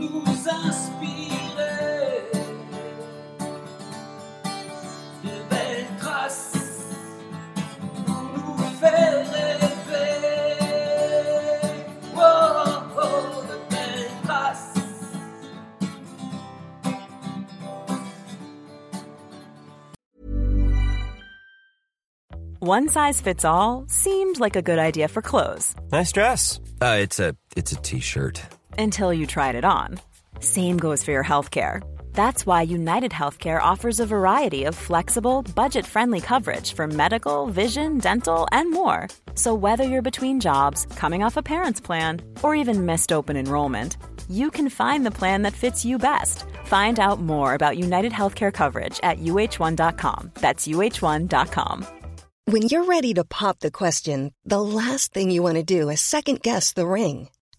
nous inspirer de belles traces pour nous faire rêver. Oh, oh, de belles traces. One size fits all seemed like a good idea for clothes Nice dress. Uh, it's a it's a t-shirt. Until you tried it on. Same goes for your healthcare. That's why United Healthcare offers a variety of flexible, budget friendly coverage for medical, vision, dental, and more. So, whether you're between jobs, coming off a parent's plan, or even missed open enrollment, you can find the plan that fits you best. Find out more about United Healthcare coverage at uh1.com. That's uh1.com. When you're ready to pop the question, the last thing you want to do is second guess the ring.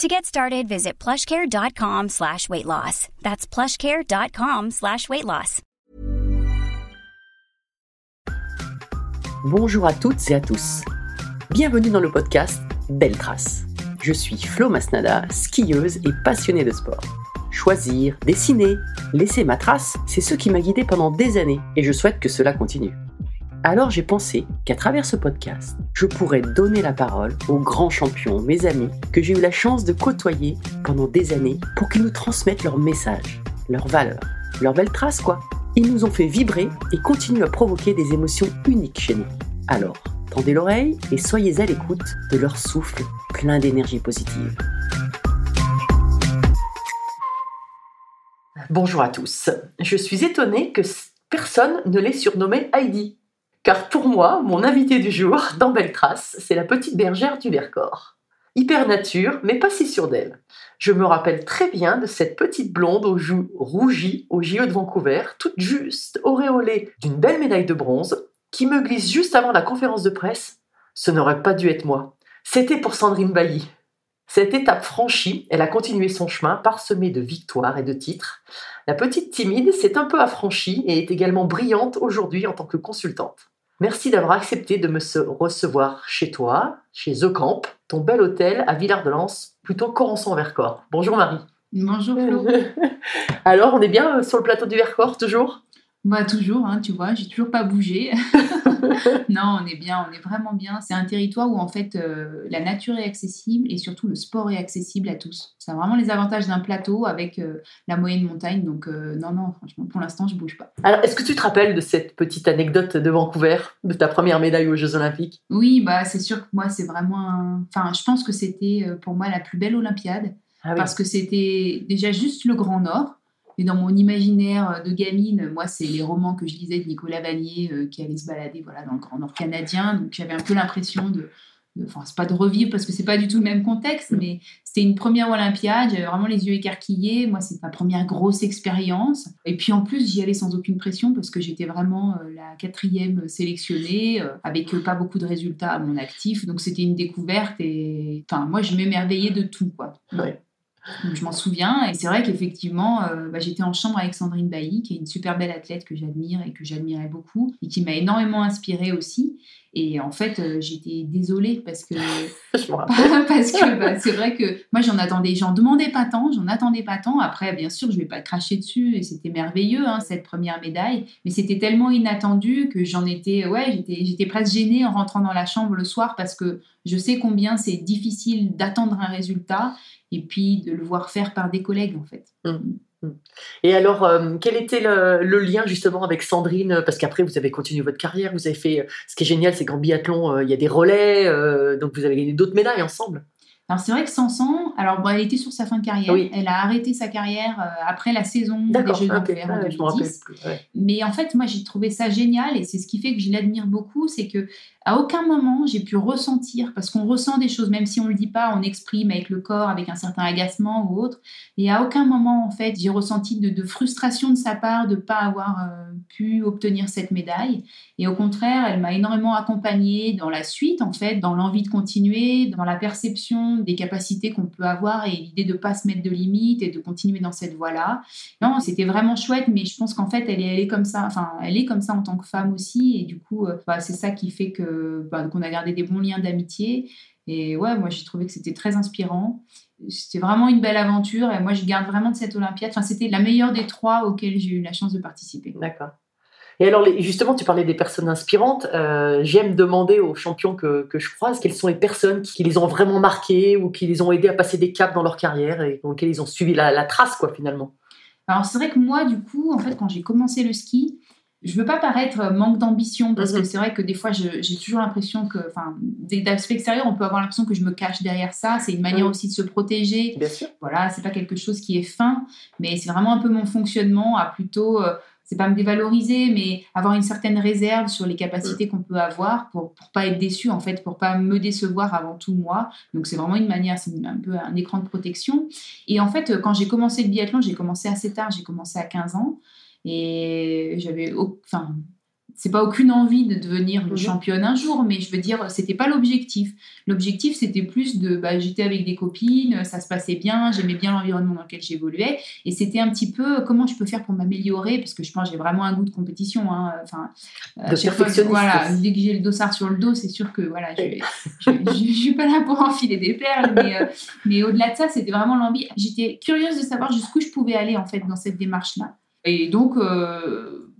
To get started, visit plushcare.com slash weight loss. That's plushcare.com slash weight loss. Bonjour à toutes et à tous. Bienvenue dans le podcast Belle Trace. Je suis Flo Masnada, skieuse et passionnée de sport. Choisir, dessiner, laisser ma trace, c'est ce qui m'a guidée pendant des années et je souhaite que cela continue. Alors j'ai pensé qu'à travers ce podcast, je pourrais donner la parole aux grands champions, mes amis, que j'ai eu la chance de côtoyer pendant des années pour qu'ils nous transmettent leurs messages, leurs valeurs, leurs belles traces quoi. Ils nous ont fait vibrer et continuent à provoquer des émotions uniques chez nous. Alors, tendez l'oreille et soyez à l'écoute de leur souffle plein d'énergie positive. Bonjour à tous. Je suis étonnée que personne ne l'ait surnommée Heidi. Car pour moi, mon invité du jour dans Belle Trace, c'est la petite bergère du Vercors. Hyper nature, mais pas si sûre d'elle. Je me rappelle très bien de cette petite blonde aux joues rougies au JO de Vancouver, toute juste auréolée d'une belle médaille de bronze, qui me glisse juste avant la conférence de presse. Ce n'aurait pas dû être moi. C'était pour Sandrine Bailly. Cette étape franchie, elle a continué son chemin parsemé de victoires et de titres. La petite timide s'est un peu affranchie et est également brillante aujourd'hui en tant que consultante. Merci d'avoir accepté de me recevoir chez toi, chez The Camp, ton bel hôtel à Villard-de-Lans, plutôt Corançon-Vercors. Bonjour Marie. Bonjour Flo. Alors, on est bien sur le plateau du Vercors, toujours? Bah toujours, hein, tu vois, j'ai toujours pas bougé. non, on est bien, on est vraiment bien. C'est un territoire où en fait euh, la nature est accessible et surtout le sport est accessible à tous. Ça a vraiment les avantages d'un plateau avec euh, la moyenne montagne. Donc euh, non, non, franchement, pour l'instant, je bouge pas. Alors, est-ce que tu te rappelles de cette petite anecdote de Vancouver, de ta première médaille aux Jeux Olympiques? Oui, bah c'est sûr que moi, c'est vraiment, un- enfin, je pense que c'était pour moi la plus belle Olympiade ah, oui. parce que c'était déjà juste le Grand Nord. Et dans mon imaginaire de gamine, moi, c'est les romans que je lisais de Nicolas Vanier euh, qui allait se balader voilà, dans le Grand Nord canadien. Donc j'avais un peu l'impression de. Enfin, c'est pas de revivre parce que c'est pas du tout le même contexte, Mm. mais c'était une première Olympiade. J'avais vraiment les yeux écarquillés. Moi, c'est ma première grosse expérience. Et puis en plus, j'y allais sans aucune pression parce que j'étais vraiment euh, la quatrième sélectionnée euh, avec pas beaucoup de résultats à mon actif. Donc c'était une découverte et enfin, moi, je m'émerveillais de tout, quoi. Ouais. Donc, je m'en souviens. Et c'est vrai qu'effectivement, euh, bah, j'étais en chambre avec Sandrine Bailly, qui est une super belle athlète que j'admire et que j'admirais beaucoup, et qui m'a énormément inspirée aussi. Et en fait, euh, j'étais désolée parce que Je parce que bah, c'est vrai que moi j'en attendais, j'en demandais pas tant, j'en attendais pas tant. Après, bien sûr, je vais pas cracher dessus et c'était merveilleux hein, cette première médaille, mais c'était tellement inattendu que j'en étais, ouais, j'étais, j'étais presque gênée en rentrant dans la chambre le soir parce que je sais combien c'est difficile d'attendre un résultat et puis de le voir faire par des collègues en fait. Et alors, euh, quel était le, le lien justement avec Sandrine Parce qu'après, vous avez continué votre carrière, vous avez fait. Ce qui est génial, c'est qu'en biathlon, euh, il y a des relais, euh, donc vous avez gagné d'autres médailles ensemble. Alors c'est vrai que Sanson, alors bon, elle était sur sa fin de carrière, Oui. elle a arrêté sa carrière euh, après la saison des Jeux ok. d'Anvers en Ouais, je me rappelle 2010. plus. ouais. Mais en fait, moi, j'ai trouvé ça génial et c'est ce qui fait que je l'admire beaucoup, c'est que à aucun moment j'ai pu ressentir, parce qu'on ressent des choses, même si on le dit pas, on exprime avec le corps, avec un certain agacement ou autre. Et à aucun moment, en fait, j'ai ressenti de, de frustration de sa part de pas avoir euh, pu obtenir cette médaille. Et au contraire, elle m'a énormément accompagnée dans la suite, en fait, dans l'envie de continuer, dans la perception des capacités qu'on peut avoir et l'idée de pas se mettre de limites et de continuer dans cette voie-là. Non, c'était vraiment chouette, mais je pense qu'en fait, elle est, elle comme ça. Enfin, elle est comme ça en tant que femme aussi, et du coup, euh, bah, c'est ça qui fait que bah, qu'on a gardé des bons liens d'amitié. Et ouais, moi, j'ai trouvé que c'était très inspirant. C'était vraiment une belle aventure, et moi, je garde vraiment de cette Olympiade. Enfin, c'était la meilleure des trois auxquelles j'ai eu la chance de participer. D'accord. Et alors, justement, tu parlais des personnes inspirantes. Euh, J'aime demander aux champions que, que je croise quelles sont les personnes qui les ont vraiment marqués ou qui les ont aidés à passer des caps dans leur carrière et dans lesquelles ils ont suivi la, la trace, quoi, finalement. Alors c'est vrai que moi, du coup, en fait, quand j'ai commencé le ski, je veux pas paraître manque d'ambition parce Mhm. que c'est vrai que des fois, j'ai toujours l'impression que, enfin, d'aspect extérieur, on peut avoir l'impression que je me cache derrière ça. C'est une manière Mhm. aussi de se protéger. Bien sûr. Voilà, c'est pas quelque chose qui est fin, mais c'est vraiment un peu mon fonctionnement à plutôt, euh, c'est pas me dévaloriser, mais avoir une certaine réserve sur les capacités qu'on peut avoir pour pour pas être déçu en fait, pour pas me décevoir avant tout moi. Donc c'est vraiment une manière, c'est un peu un écran de protection. Et en fait, quand j'ai commencé le biathlon, j'ai commencé assez tard, j'ai commencé à 15 ans et j'avais, enfin. C'est pas aucune envie de devenir Mhm. championne un jour, mais je veux dire, c'était pas l'objectif. L'objectif, c'était plus de, bah, j'étais avec des copines, ça se passait bien, j'aimais bien l'environnement dans lequel j'évoluais, et c'était un petit peu comment je peux faire pour m'améliorer, parce que je pense que j'ai vraiment un goût de compétition. hein. Enfin, chaque fois, voilà, dès que j'ai le dossard sur le dos, c'est sûr que voilà, je, je, je- je suis pas là pour enfiler des perles, mais, euh, mais au-delà de ça, c'était vraiment l'envie. J'étais curieuse de savoir jusqu'où je pouvais aller en fait dans cette démarche-là. Et donc, euh,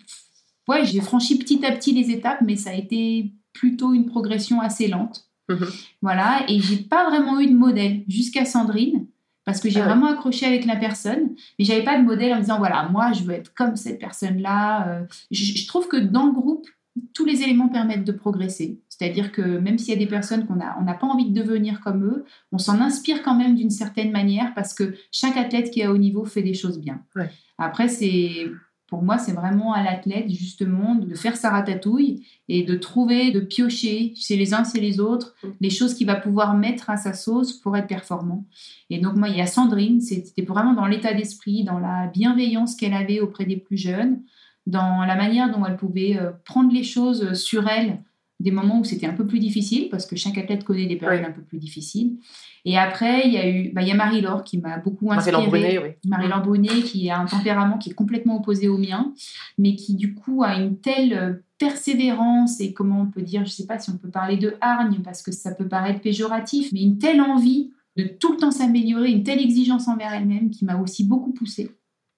ouais, j'ai franchi petit à petit les étapes, mais ça a été plutôt une progression assez lente. Mhm. Voilà, et j'ai pas vraiment eu de modèle jusqu'à Sandrine, parce que j'ai Ah ouais. vraiment accroché avec la personne, mais j'avais pas de modèle en me disant voilà, moi je veux être comme cette personne-là. Euh, Je, je trouve que dans le groupe, tous les éléments permettent de progresser. C'est-à-dire que même s'il y a des personnes qu'on a, on n'a pas envie de devenir comme eux, on s'en inspire quand même d'une certaine manière parce que chaque athlète qui est à haut niveau fait des choses bien. Ouais. Après, c'est pour moi, c'est vraiment à l'athlète justement de faire sa ratatouille et de trouver, de piocher chez les uns, chez les autres, Mm. les choses qu'il va pouvoir mettre à sa sauce pour être performant. Et donc moi, il y a Sandrine, c'était vraiment dans l'état d'esprit, dans la bienveillance qu'elle avait auprès des plus jeunes, dans la manière dont elle pouvait euh, prendre les choses sur elle, des moments où c'était un peu plus difficile, parce que chaque athlète connaît des périodes Oui. un peu plus difficiles. Et après, il y a eu, bah, il y a Marie-Laure qui m'a beaucoup inspirée. Marie Brunet, oui. Marie-Laure Brunet, qui a un tempérament qui est complètement opposé au mien, mais qui du coup a une telle euh, persévérance et comment on peut dire, je ne sais pas si on peut parler de hargne parce que ça peut paraître péjoratif, mais une telle envie de tout le temps s'améliorer, une telle exigence envers elle-même qui m'a aussi beaucoup poussée.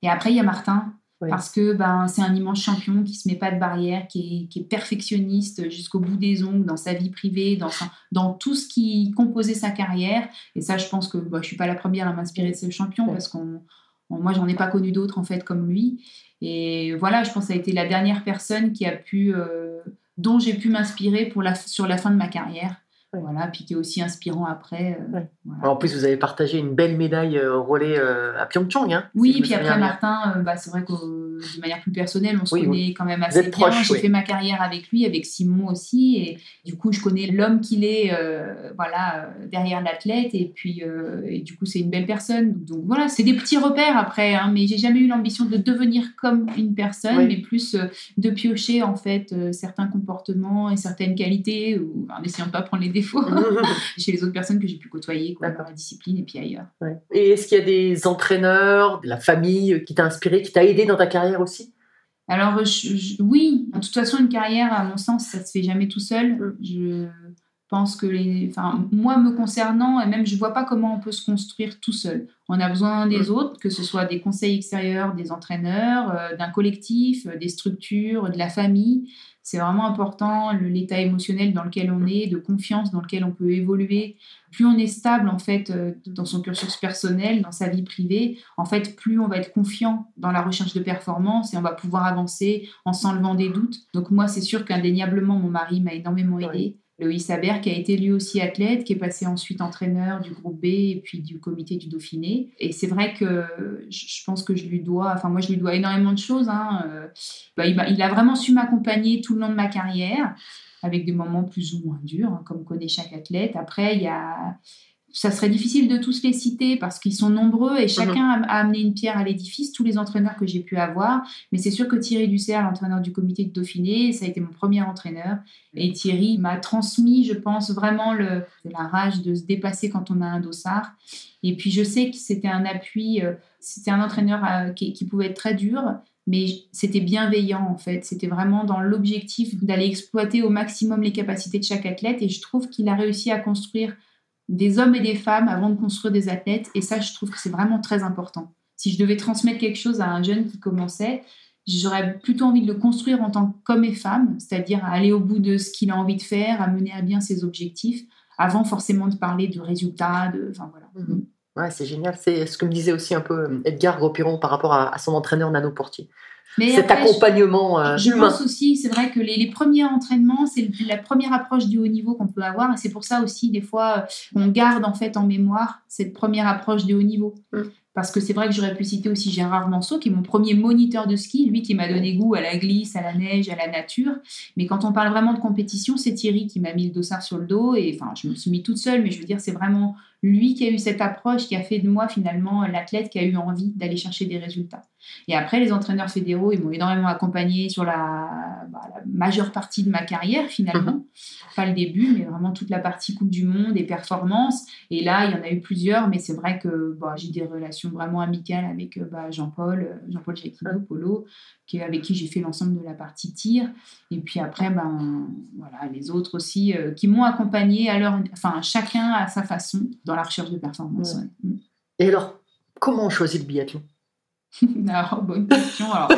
Et après, il y a Martin, Parce que ben, c'est un immense champion qui se met pas de barrière, qui est, qui est perfectionniste jusqu'au bout des ongles dans sa vie privée, dans, dans tout ce qui composait sa carrière. Et ça, je pense que bah, je suis pas la première à m'inspirer de ce champion parce qu'on, on- moi, j'en ai pas connu d'autres en fait comme lui. Et voilà, je pense que ça a été la dernière personne qui a pu, euh, dont j'ai pu m'inspirer pour la, sur la fin de ma carrière. Ouais. Voilà, puis qui est aussi inspirant après. euh, Ouais. voilà. En plus, vous avez partagé une belle médaille euh, au relais euh, à Pyeongchang. Hein, Oui, si puis après. Martin, euh, bah, c'est vrai que euh, de manière plus personnelle, on se Oui, connaît quand même assez bien. proches, J'ai oui. fait ma carrière avec lui, avec Simon aussi, et du coup, je connais l'homme qu'il est, euh, voilà, euh, derrière l'athlète, et puis, euh, et du coup, c'est une belle personne. Donc voilà, c'est des petits repères après, hein, mais j'ai jamais eu l'ambition de devenir comme une personne, mais plus euh, de piocher en fait certains comportements et certaines qualités, ou, en essayant de pas prendre les défauts chez les autres personnes que j'ai pu côtoyer, quoi, dans la discipline et puis ailleurs. Ouais. Et est-ce qu'il y a des entraîneurs, de la famille qui t'a inspiré, qui t'a aidé dans ta carrière? Aussi? Alors, je- je- oui, de toute façon, une carrière, à mon sens, ça se fait jamais tout seul. Mm. Je pense que, les, enfin, moi, me concernant, et même je vois pas comment on peut se construire tout seul. On a besoin des Mm. autres, que ce soit des conseils extérieurs, des entraîneurs, euh, d'un collectif, euh, des structures, de la famille. C'est vraiment important l'état émotionnel dans lequel on est, de confiance dans lequel on peut évoluer. Plus on est stable en fait euh, dans son cursus personnel, dans sa vie privée, en fait plus on va être confiant dans la recherche de performance et on va pouvoir avancer en s'enlevant des doutes. Donc moi c'est sûr qu'indéniablement mon mari m'a énormément aidé. Loïs Habert, qui a été lui aussi athlète, qui est passé ensuite entraîneur du groupe B et puis du comité du Dauphiné. Et c'est vrai que je pense que je lui dois, enfin moi je lui dois énormément de choses. Hein. Euh, bah, il, a, il, a, vraiment su m'accompagner tout le long de ma carrière, avec des moments plus ou moins durs, hein, comme connaît chaque athlète. Après, il y a ça serait difficile de tous les citer parce qu'ils sont nombreux et mhm. chacun a, amené une pierre à l'édifice, tous les entraîneurs que j'ai pu avoir. Mais c'est sûr que Thierry Dussert, l'entraîneur du comité de Dauphiné, ça a été mon premier entraîneur. Et Thierry m'a transmis, je pense, vraiment le, la rage de se dépasser quand on a un dossard. Et puis je sais que c'était un appui, euh, c'était un entraîneur euh, qui, qui pouvait être très dur, mais c'était bienveillant en fait. C'était vraiment dans l'objectif d'aller exploiter au maximum les capacités de chaque athlète et je trouve qu'il a réussi à construire des hommes et des femmes avant de construire des athlètes. Et ça, je trouve que c'est vraiment très important. Si je devais transmettre quelque chose à un jeune qui commençait, j'aurais plutôt envie de le construire en tant qu'homme et femme, c'est-à-dire à aller au bout de ce qu'il a envie de faire, à mener à bien ses objectifs, avant forcément de parler de résultats. De... Voilà. Mhm. Ouais, c'est génial. C'est ce que me disait aussi un peu euh, Edgar Gros-Piron par rapport à, son entraîneur Nano Portier. Mais Cet accompagnement je, euh, je pense aussi, c'est vrai que les, premiers entraînements, c'est la première approche du haut niveau qu'on peut avoir. Et c'est pour ça aussi, des fois, euh, on garde en fait en mémoire cette première approche du haut niveau. Mm. Parce que c'est vrai que j'aurais pu citer aussi Gérard Manceau, qui est mon premier moniteur de ski, lui qui m'a donné goût à la glisse, à la neige, à la nature. Mais quand on parle vraiment de compétition, c'est Thierry qui m'a mis le dossard sur le dos. Et enfin, je me suis mis toute seule, mais je veux dire, c'est vraiment lui qui a eu cette approche, qui a fait de moi finalement l'athlète qui a eu envie d'aller chercher des résultats. Et après, les entraîneurs fédéraux, ils m'ont énormément accompagné sur la, bah, majeure partie de ma carrière finalement. Mhm. Pas le début, mais vraiment toute la partie Coupe du Monde et performance. Et là, il y en a eu plusieurs, mais c'est vrai que bah, j'ai des relations vraiment amicales avec bah, Jean-Paul, Jean-Paul Jacquino, Polo, qui, avec qui j'ai fait l'ensemble de la partie tir. Et puis après, ben, voilà, les autres aussi euh, qui m'ont accompagné à leur, enfin, chacun à sa façon dans la recherche de performance. Mm. Et alors, comment on choisit le biathlon? Alors, bonne question. Alors,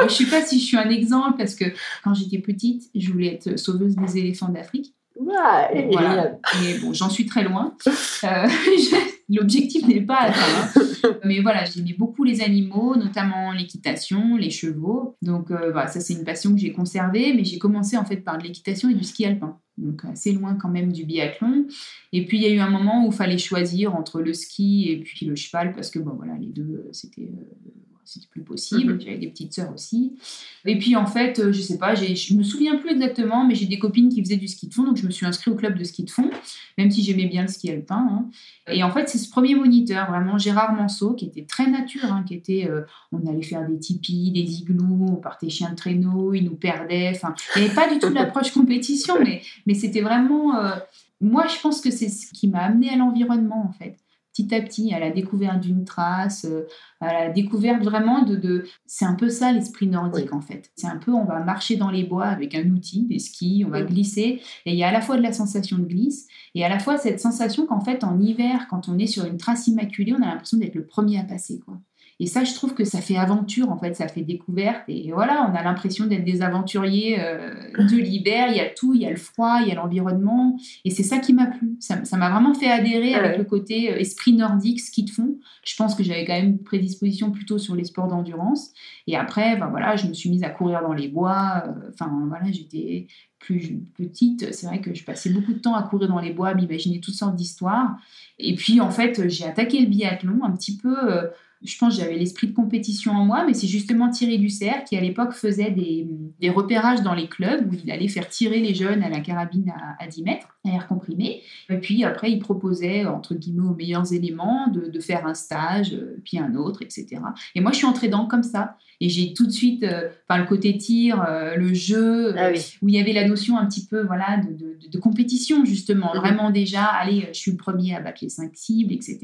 je ne sais pas si je suis un exemple parce que quand j'étais petite, je voulais être sauveuse des éléphants d'Afrique. Ouais, voilà. Mais bon, j'en suis très loin. Euh, l'objectif n'est pas atteint. Hein. Mais voilà, j'aimais beaucoup les animaux, notamment l'équitation, les chevaux. Donc euh, voilà, ça c'est une passion que j'ai conservée. Mais j'ai commencé en fait par de l'équitation et du ski alpin. Donc assez loin quand même du biathlon. Et puis il y a eu un moment où il fallait choisir entre le ski et puis le cheval parce que bon voilà, les deux c'était euh, c'était plus possible. Mhm. J'avais des petites sœurs aussi. Et puis en fait, euh, je sais pas, je me souviens plus exactement, mais j'ai des copines qui faisaient du ski de fond, donc je me suis inscrite au club de ski de fond, même si j'aimais bien le ski alpin. Hein. Et en fait, c'est ce premier moniteur, vraiment Gérard Manceau, qui était très nature, hein, qui était, euh, on allait faire des tipis, des igloos, on partait chien de traîneau, il nous perdait. Enfin, il n'y avait pas du tout l'approche compétition, mais, mais c'était vraiment. Euh, moi, je pense que c'est ce qui m'a amené à l'environnement, en fait petit à petit à la découverte d'une trace, euh, à la découverte vraiment de... de... C'est un peu ça l'esprit nordique en fait. C'est un peu on va marcher dans les bois avec un outil, des skis, on va glisser, et il y a à la fois de la sensation de glisse, et à la fois cette sensation qu'en fait en hiver, quand on est sur une trace immaculée, on a l'impression d'être le premier à passer. quoi. Et ça, je trouve que ça fait aventure, en fait, ça fait découverte. Et voilà, on a l'impression d'être des aventuriers euh, de l'hiver. Il y a tout, il y a le froid, il y a l'environnement. Et c'est ça qui m'a plu. Ça m'a vraiment fait adhérer avec le côté euh, esprit nordique, ski de fond. Je pense que j'avais quand même une prédisposition plutôt sur les sports d'endurance. Et après, ben voilà, je me suis mise à courir dans les bois. Euh, enfin, voilà, j'étais plus petite, c'est vrai que je passais beaucoup de temps à courir dans les bois, à m'imaginer toutes sortes d'histoires. Et puis, en fait, j'ai attaqué le biathlon un petit peu je pense que j'avais l'esprit de compétition en moi, mais c'est justement Thierry Dussert qui à l'époque faisait des, repérages dans les clubs où il allait faire tirer les jeunes à la carabine à, 10 mètres, à air comprimé. Et puis après, il proposait, entre guillemets, aux meilleurs éléments de, faire un stage, euh, puis un autre, etc. Et moi, je suis entrée dans comme ça. Et j'ai tout de suite, euh, le côté tir, euh, le jeu, ah où il y avait la notion un petit peu voilà, de, compétition, justement. Mhm. Vraiment déjà, allez, je suis le premier à battre les cinq cibles, etc.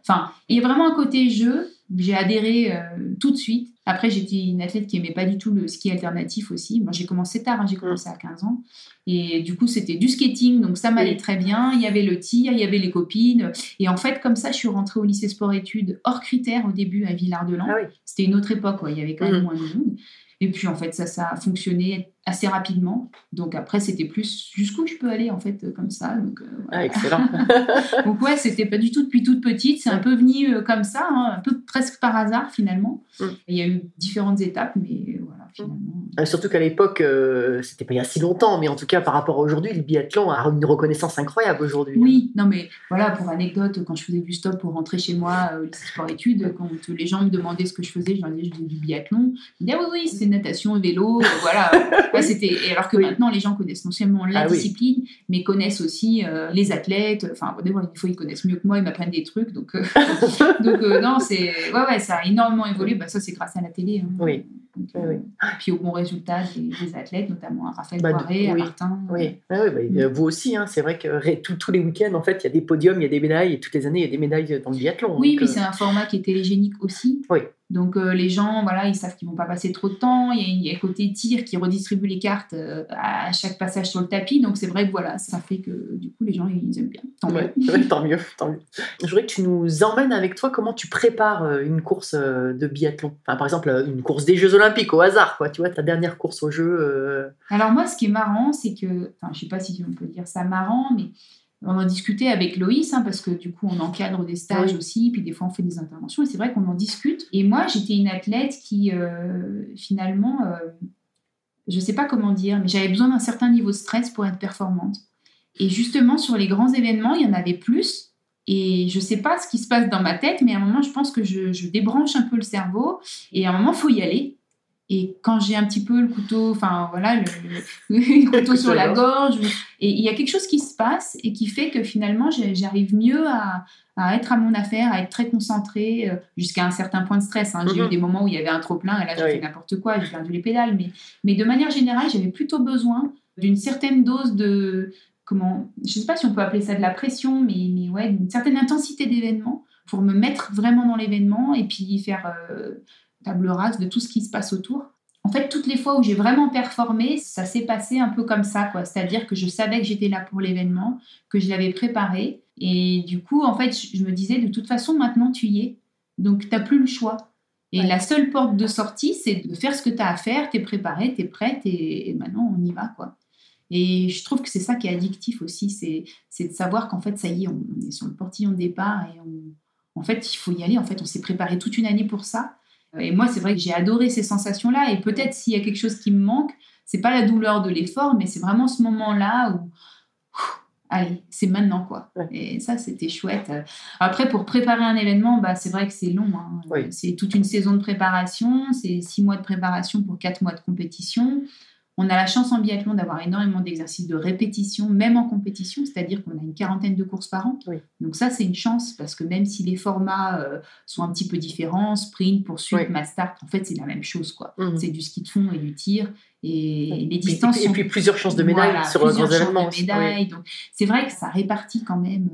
Enfin, il y a vraiment un côté jeu j'ai adhéré tout de suite. Après, j'étais une athlète qui aimait pas du tout le ski alternatif aussi. Moi, j'ai commencé tard, hein, j'ai commencé à 15 ans. Et du coup, c'était du skating, donc ça m'allait très bien. Il y avait le tir, il y avait les copines. Et en fait, comme ça, je suis rentrée au lycée sport-études hors critères au début à Villard-de-Lans. Ah c'était une autre époque, il y avait quand même mmh. moins de monde. Et puis en fait, ça, ça a fonctionné assez rapidement. Donc après, c'était plus jusqu'où je peux aller en fait comme ça. Donc, euh, ah, excellent. donc ouais, c'était pas du tout depuis toute petite. C'est un peu venu euh, comme ça, hein, un peu presque par hasard finalement. Mm. Il y a eu différentes étapes, mais voilà, finalement. Euh, Surtout qu'à l'époque, euh, c'était pas il y a si longtemps, mais en tout cas par rapport à aujourd'hui, le biathlon a une reconnaissance incroyable aujourd'hui. Oui, non mais voilà, pour anecdote, quand je faisais du stop pour rentrer chez moi euh, au lycée sport-études, quand les gens me demandaient ce que je faisais, je leur disais je faisais du biathlon. Ils me disaient ah oui, oui, c'est natation, vélo, euh, voilà. Ouais, c'était... Et alors que Oui. maintenant, les gens connaissent non seulement la Ah oui. discipline, mais connaissent aussi euh, les athlètes. Enfin, des fois, ils connaissent mieux que moi, ils m'apprennent des trucs. Donc, euh, donc euh, non, c'est... Ouais, ouais, ça a énormément évolué. Bah, ça, c'est grâce à la télé. hein. Oui. Donc, Oui, euh, oui. Puis au bon résultat des, des athlètes, notamment à Raphaël Bah, Poiré, à. Martin. Oui, Ah oui, bah, euh, vous aussi, hein, c'est vrai que tous les week-ends, en fait, il y a des podiums, il y a des médailles, et toutes les années, il y a des médailles dans le biathlon. Oui, donc, puis euh, c'est un format qui est télégénique aussi. Oui. Donc euh, les gens, voilà, ils savent qu'ils vont pas passer trop de temps. Il y a, le côté tir qui redistribue les cartes euh, à chaque passage sur le tapis. Donc c'est vrai que voilà, ça fait que du coup les gens ils aiment bien. Tant Ouais, mieux. ouais, tant mieux, tant mieux. Je voudrais que tu nous emmènes avec toi comment tu prépares euh, une course de biathlon. Enfin, par exemple, une course des Jeux Olympiques au hasard, quoi. Tu vois, ta dernière course aux Jeux. euh, Alors moi, ce qui est marrant, c'est que, enfin, je sais pas si on peut dire ça marrant, mais on en discutait avec Loïs, hein, parce que du coup, on encadre des stages Oui. aussi, puis des fois, on fait des interventions, et c'est vrai qu'on en discute. Et moi, j'étais une athlète qui, euh, finalement, euh, je sais pas comment dire, mais j'avais besoin d'un certain niveau de stress pour être performante. Et justement, sur les grands événements, il y en avait plus. Et je sais pas ce qui se passe dans ma tête, mais à un moment, je pense que je, je débranche un peu le cerveau. Et à un moment, faut y aller. Et quand j'ai un petit peu le couteau, enfin voilà, le, le- le couteau sur la gorge, et il y a quelque chose qui se passe et qui fait que finalement, j'arrive mieux à, à être à mon affaire, à être très concentrée, euh, jusqu'à un certain point de stress. hein. J'ai eu des moments où il y avait un trop-plein, et là, j'ai Oui. fait n'importe quoi, j'ai perdu les pédales. Mais, mais de manière générale, j'avais plutôt besoin d'une certaine dose de. Comment, je sais pas si on peut appeler ça de la pression, mais, mais ouais, d'une certaine intensité d'événement pour me mettre vraiment dans l'événement et puis faire euh, table rase de tout ce qui se passe autour. En fait, toutes les fois où j'ai vraiment performé, ça s'est passé un peu comme ça, quoi. C'est-à-dire que je savais que j'étais là pour l'événement, que je l'avais préparé. Et du coup, en fait, je me disais, de toute façon, maintenant, tu y es. Donc, tu n'as plus le choix. Et Ouais. la seule porte de sortie, c'est de faire ce que tu as à faire, tu es préparé, tu es prête, et, et maintenant, on y va, quoi. Et je trouve que c'est ça qui est addictif aussi, c'est c'est de savoir qu'en fait, ça y est, on est sur le portillon de départ et on, en fait, il faut y aller. En fait, on s'est préparé toute une année pour ça. Et moi, c'est vrai que j'ai adoré ces sensations-là. Et peut-être s'il y a quelque chose qui me manque, c'est pas la douleur de l'effort, mais c'est vraiment ce moment-là où, allez, c'est maintenant quoi. Ouais. Et ça, c'était chouette. Après, pour préparer un événement, bah, c'est vrai que c'est long. hein. Oui. C'est toute une saison de préparation, c'est six mois de préparation pour quatre mois de compétition. On a la chance en biathlon d'avoir énormément d'exercices de répétition, même en compétition, c'est-à-dire qu'on a une quarantaine de courses par an. Oui. Donc ça, c'est une chance parce que même si les formats euh, sont un petit peu différents, sprint, poursuite, Oui. mass start, en fait, c'est la même chose. quoi. Mhm. C'est du ski de fond et du tir. Et Oui. les Et puis- distances et sont puis plusieurs chances de médailles Voilà, sur un plusieurs grand événement. Donc, c'est vrai que ça répartit quand même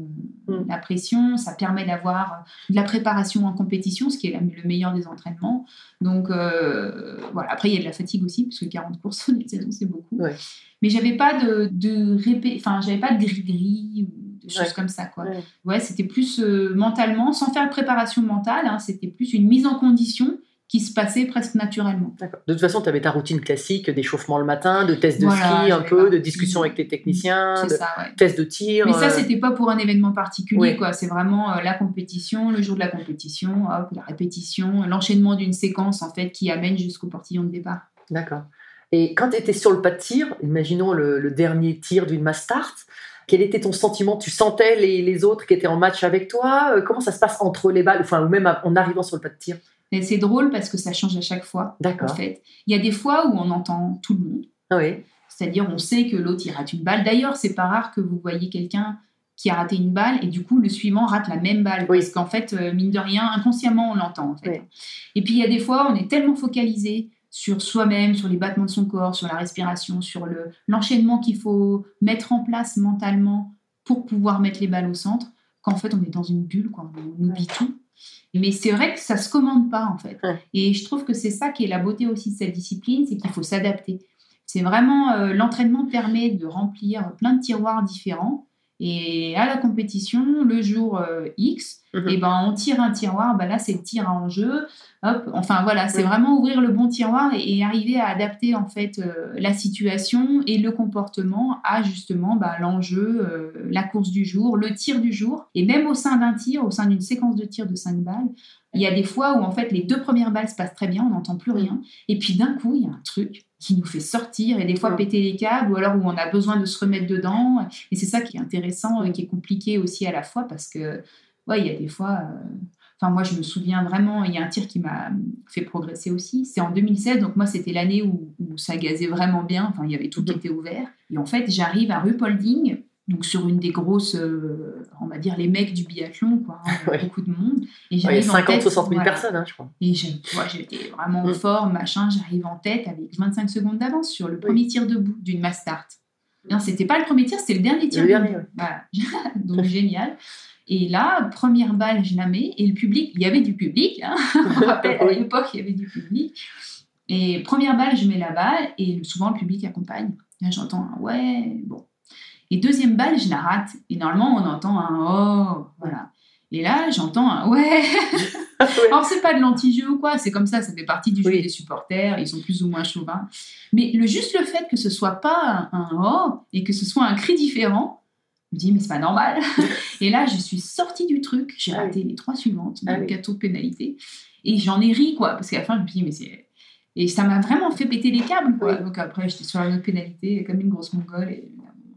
euh, Mm. la pression, ça permet d'avoir de la préparation en compétition, ce qui est la- le meilleur des entraînements. Donc, euh, voilà. Après, il y a de la fatigue aussi, parce que 40 courses en une saison, c'est beaucoup. Ouais. Mais j'avais pas de, de répé... enfin, j'avais pas de gris-gris ou de choses Ouais. comme ça, quoi. Ouais. Ouais, c'était plus euh, mentalement, sans faire de préparation mentale, hein, c'était plus une mise en condition qui se passait presque naturellement. De toute façon, tu avais ta routine classique d'échauffement le matin, de tests de Voilà, ski un peu, pas- de discussion avec les techniciens, de ça, ouais. tests de tir. Mais ça, euh, c'était pas pour un événement particulier, quoi. C'est vraiment euh, la compétition, le jour de la compétition, hop, la répétition, l'enchaînement d'une séquence, en fait, qui amène jusqu'au portillon de départ. D'accord. Et quand tu étais sur le pas de tir, imaginons le, le dernier tir d'une mass start, quel était ton sentiment? Tu sentais les, les autres qui étaient en match avec toi? Euh, Comment ça se passe entre les balles, enfin, ou même en arrivant sur le pas de tir? Et c'est drôle parce que ça change à chaque fois, en D'accord. fait. Il y a des fois où on entend tout le monde. Oui. C'est-à-dire, on sait que l'autre, il rate une balle. D'ailleurs, c'est pas rare que vous voyez quelqu'un qui a raté une balle et du coup, le suivant rate la même balle. Oui. Parce qu'en fait, euh, mine de rien, inconsciemment, on l'entend, en fait. Oui. Et puis, il y a des fois, on est tellement focalisé sur soi-même, sur les battements de son corps, sur la respiration, sur le- l'enchaînement qu'il faut mettre en place mentalement pour pouvoir mettre les balles au centre, qu'en fait, on est dans une bulle, quoi. On oublie tout. Mais c'est vrai que ça se commande pas, en fait. Ouais. Et je trouve que c'est ça qui est la beauté aussi de cette discipline, c'est qu'il faut s'adapter. C'est vraiment euh, l'entraînement permet de remplir plein de tiroirs différents Et à la compétition, le jour euh, X, Mhm. et ben, on tire un tiroir. Ben là, c'est le tir en jeu. Hop. Enfin, voilà, c'est vraiment ouvrir le bon tiroir et, et arriver à adapter en fait euh, la situation et le comportement à justement ben, l'enjeu, euh, la course du jour, le tir du jour. Et même au sein d'un tir, au sein d'une séquence de tir de 5 balles, il y a des fois où en fait les deux premières balles se passent très bien, on n'entend plus rien. Et puis d'un coup, il y a un truc qui nous fait sortir et des fois Ouais. péter les câbles ou alors où on a besoin de se remettre dedans. Et c'est ça qui est intéressant et qui est compliqué aussi à la fois parce que, ouais, il y a des fois. euh, Enfin, moi, je me souviens vraiment, il y a un tir qui m'a fait progresser aussi. C'est en 2016, donc moi, c'était l'année où, où ça gazait vraiment bien. Enfin, il y avait tout qui Mhm. était ouvert. Et en fait, j'arrive à Ruhpolding, donc sur une des grosses, euh, va dire, les mecs du biathlon, quoi. hein, Ouais. beaucoup de monde. Et Ouais, il y a j'arrive en 50, tête, 60 000 voilà. personnes, hein, je crois. Et j'étais vraiment Mm. fort, machin. J'arrive en tête avec 25 secondes d'avance sur le premier tir debout d'une mass start. Non, c'était pas le premier tir, c'était le dernier tir. Le dernier, debout. ouais. Voilà. Donc génial. Et là, première balle, je la mets. Et le public, il y avait du public. Hein. On rappelle, à Oui. l'époque, il y avait du public. Et première balle, je mets la balle. Et souvent, le public accompagne. J'entends ouais, bon. Et deuxième balle, je la rate. Et normalement, on entend un oh. Voilà. Et là, j'entends un ouais. Alors, c'est pas de l'anti-jeu ou quoi, c'est comme ça, ça fait partie du jeu Oui. des supporters, ils sont plus ou moins chauvins. Mais le, juste le fait que ce soit pas un, un oh et que ce soit un cri différent, je me dis, mais c'est pas normal. et là, je suis sortie du truc, j'ai Ah oui. raté les trois suivantes, Ah donc oui. quatre autres pénalités, et j'en ai ri, quoi, parce qu'à la fin, je me dis, mais c'est. Et ça m'a vraiment fait péter les câbles, quoi. Donc après, j'étais sur la autre pénalité, comme une grosse mongole, et.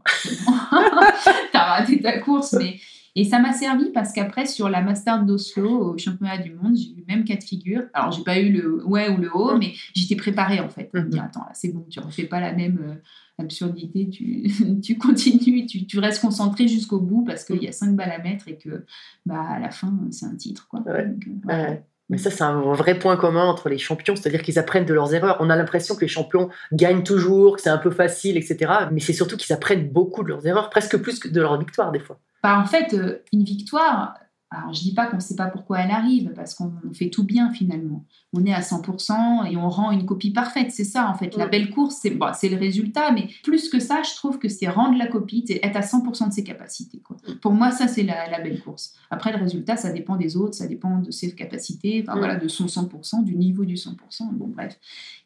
T'as raté ta course, mais. Et ça m'a servi parce qu'après, sur la Master d'Oslo, au championnat du monde, j'ai eu le même cas de figure. Alors, j'ai pas eu le ouais ou le haut, Mhm. mais j'étais préparée en fait. Mhm. dis, attends, là, c'est bon, tu refais pas la même euh, absurdité, tu, tu continues, tu, tu restes concentré jusqu'au bout parce qu'il y a cinq balles à mettre et que bah, à la fin, c'est un titre. Quoi. Ouais. Donc, euh. Ouais. Mais ça, c'est un vrai point commun entre les champions, c'est-à-dire qu'ils apprennent de leurs erreurs. On a l'impression que les champions gagnent toujours, que c'est un peu facile, etc. Mais c'est surtout qu'ils apprennent beaucoup de leurs erreurs, presque plus que de leurs victoires, des fois. Bah, en fait, euh, une victoire, alors je dis pas qu'on ne sait pas pourquoi elle arrive, parce qu'on fait tout bien finalement. On est à 100% et on rend une copie parfaite, c'est ça en fait. La Mm. belle course, c'est bon, le résultat, mais plus que ça, je trouve que c'est rendre la copie, c'est être à 100% de ses capacités. Quoi. Pour moi, ça, c'est la, la belle course. Après, le résultat, ça dépend des autres, ça dépend de ses capacités, enfin Mm. voilà, de son 100%, du niveau du 100%, bon bref.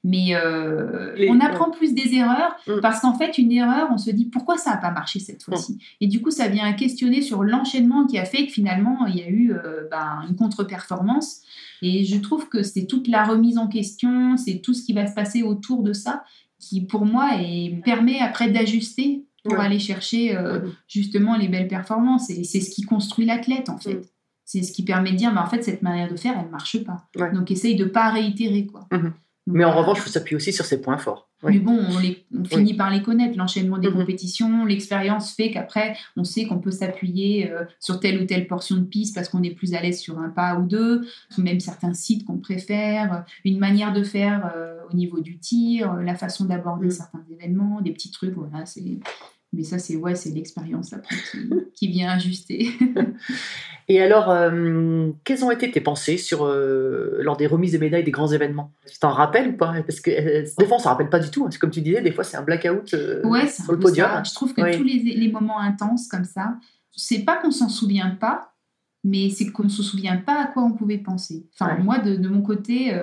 Mais euh, on apprend plus des erreurs, Mm. parce qu'en fait, une erreur, on se dit pourquoi ça n'a pas marché cette fois-ci? Et du coup, ça vient à questionner sur l'enchaînement qui a fait que finalement, il y a eu euh, ben, une contre-performance. Et je trouve que c'est toute la remise en question, c'est tout ce qui va se passer autour de ça qui, pour moi, est, permet après d'ajuster pour Ouais. aller chercher euh, justement les belles performances. Et c'est ce qui construit l'athlète, en fait. Mhm. C'est ce qui permet de dire, ben, en fait, cette manière de faire, elle ne marche pas. Donc, essaye de ne pas réitérer. Quoi. Mhm. Donc, Mais en voilà. revanche, il faut s'appuyer aussi sur ses points forts. Mais bon, on, les- on finit par les connaître, l'enchaînement des Mhm. compétitions, l'expérience fait qu'après, on sait qu'on peut s'appuyer euh, sur telle ou telle portion de piste parce qu'on est plus à l'aise sur un pas ou deux, même certains sites qu'on préfère, euh, une manière de faire euh, au niveau du tir, euh, la façon d'aborder Mhm. certains événements, des petits trucs, voilà, c'est... Mais ça, c'est ouais, c'est l'expérience après qui, qui vient ajuster. Et alors, euh, quelles ont été tes pensées sur, euh, lors des remises de médailles des grands événements? Tu t'en rappelles ou pas? Parce que euh, des fois, on s'en rappelle pas du tout. hein. Comme tu disais, des fois, c'est un blackout euh, Ouais, un sur le podium. ça. Je trouve que tous les, les moments intenses comme ça, c'est pas qu'on s'en souvient pas, mais c'est qu'on ne se souvient pas à quoi on pouvait penser. Enfin, Ouais. moi, de, de mon côté,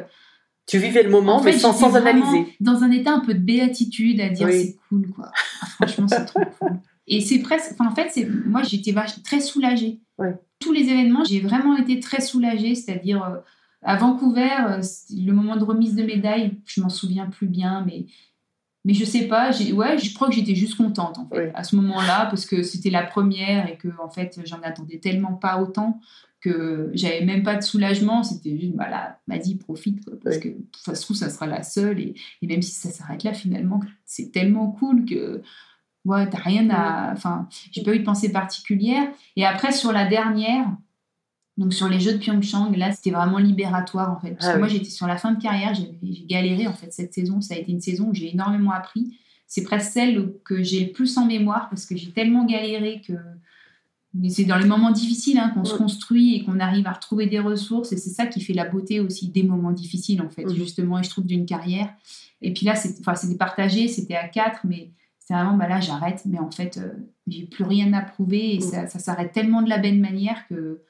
Tu vivais le moment, en mais sans, sans analyser. Dans un état un peu de béatitude, à dire Oui. c'est cool, quoi. Ah, franchement, c'est trop cool. Et c'est presque. Enfin, en fait, c'est moi, j'étais très soulagée. Ouais. Tous les événements, j'ai vraiment été très soulagée, c'est-à-dire. euh, à Vancouver, euh, le moment de remise de médaille, je m'en souviens plus bien, mais mais je sais pas, ouais, je crois que j'étais juste contente en fait à ce moment-là parce que c'était la première et que en fait j'en attendais tellement pas autant que j'avais même pas de soulagement, c'était juste voilà, vas-y profite quoi, parce que ça se trouve ça sera la seule et, et même si ça s'arrête là finalement c'est tellement cool que ouais t'as rien à, enfin j'ai pas eu de pensée particulière et après sur la dernière donc sur les Jeux de Pyeongchang, là, c'était vraiment libératoire en fait. Parce Ah que moi, j'étais sur la fin de carrière, j'ai galéré en fait cette saison. Ça a été une saison où j'ai énormément appris. C'est presque celle que j'ai le plus en mémoire parce que j'ai tellement galéré que. Mais c'est dans les moments difficiles hein, qu'on se construit et qu'on arrive à retrouver des ressources. Et c'est ça qui fait la beauté aussi des moments difficiles en fait, Mhm. justement, et je trouve d'une carrière. Et puis là, c'est- c'était partagé, c'était à quatre, mais C'était vraiment, bah là, j'arrête, mais en fait, euh, j'ai plus rien à prouver et Mm. ça, ça s'arrête tellement de la belle manière que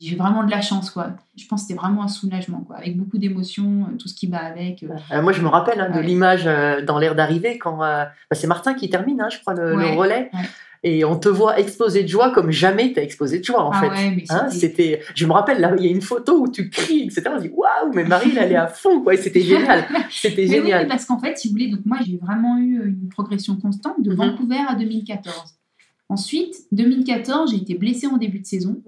j'ai vraiment de la chance, quoi. Je pense que c'était vraiment un soulagement, quoi, avec beaucoup d'émotions, euh, tout ce qui va avec. euh. Euh, moi, je me rappelle hein, de Ouais. l'image euh, dans l'air d'arrivée quand euh, bah, c'est Martin qui termine, hein, je crois, le, relais. ouais. Et on te voit exploser de joie comme jamais t'as explosé de joie, en Ah fait. ouais, Hein, c'était- je me rappelle là, il y a une photo où tu cries, etc. On dit waouh, mais Marie, elle est à fond, quoi. C'était génial, c'était oui, génial. mais parce qu'en fait, si vous voulez, donc moi, j'ai vraiment eu une progression constante de Mhm. Vancouver à 2014. Ensuite, 2014, j'ai été blessée en début de saison.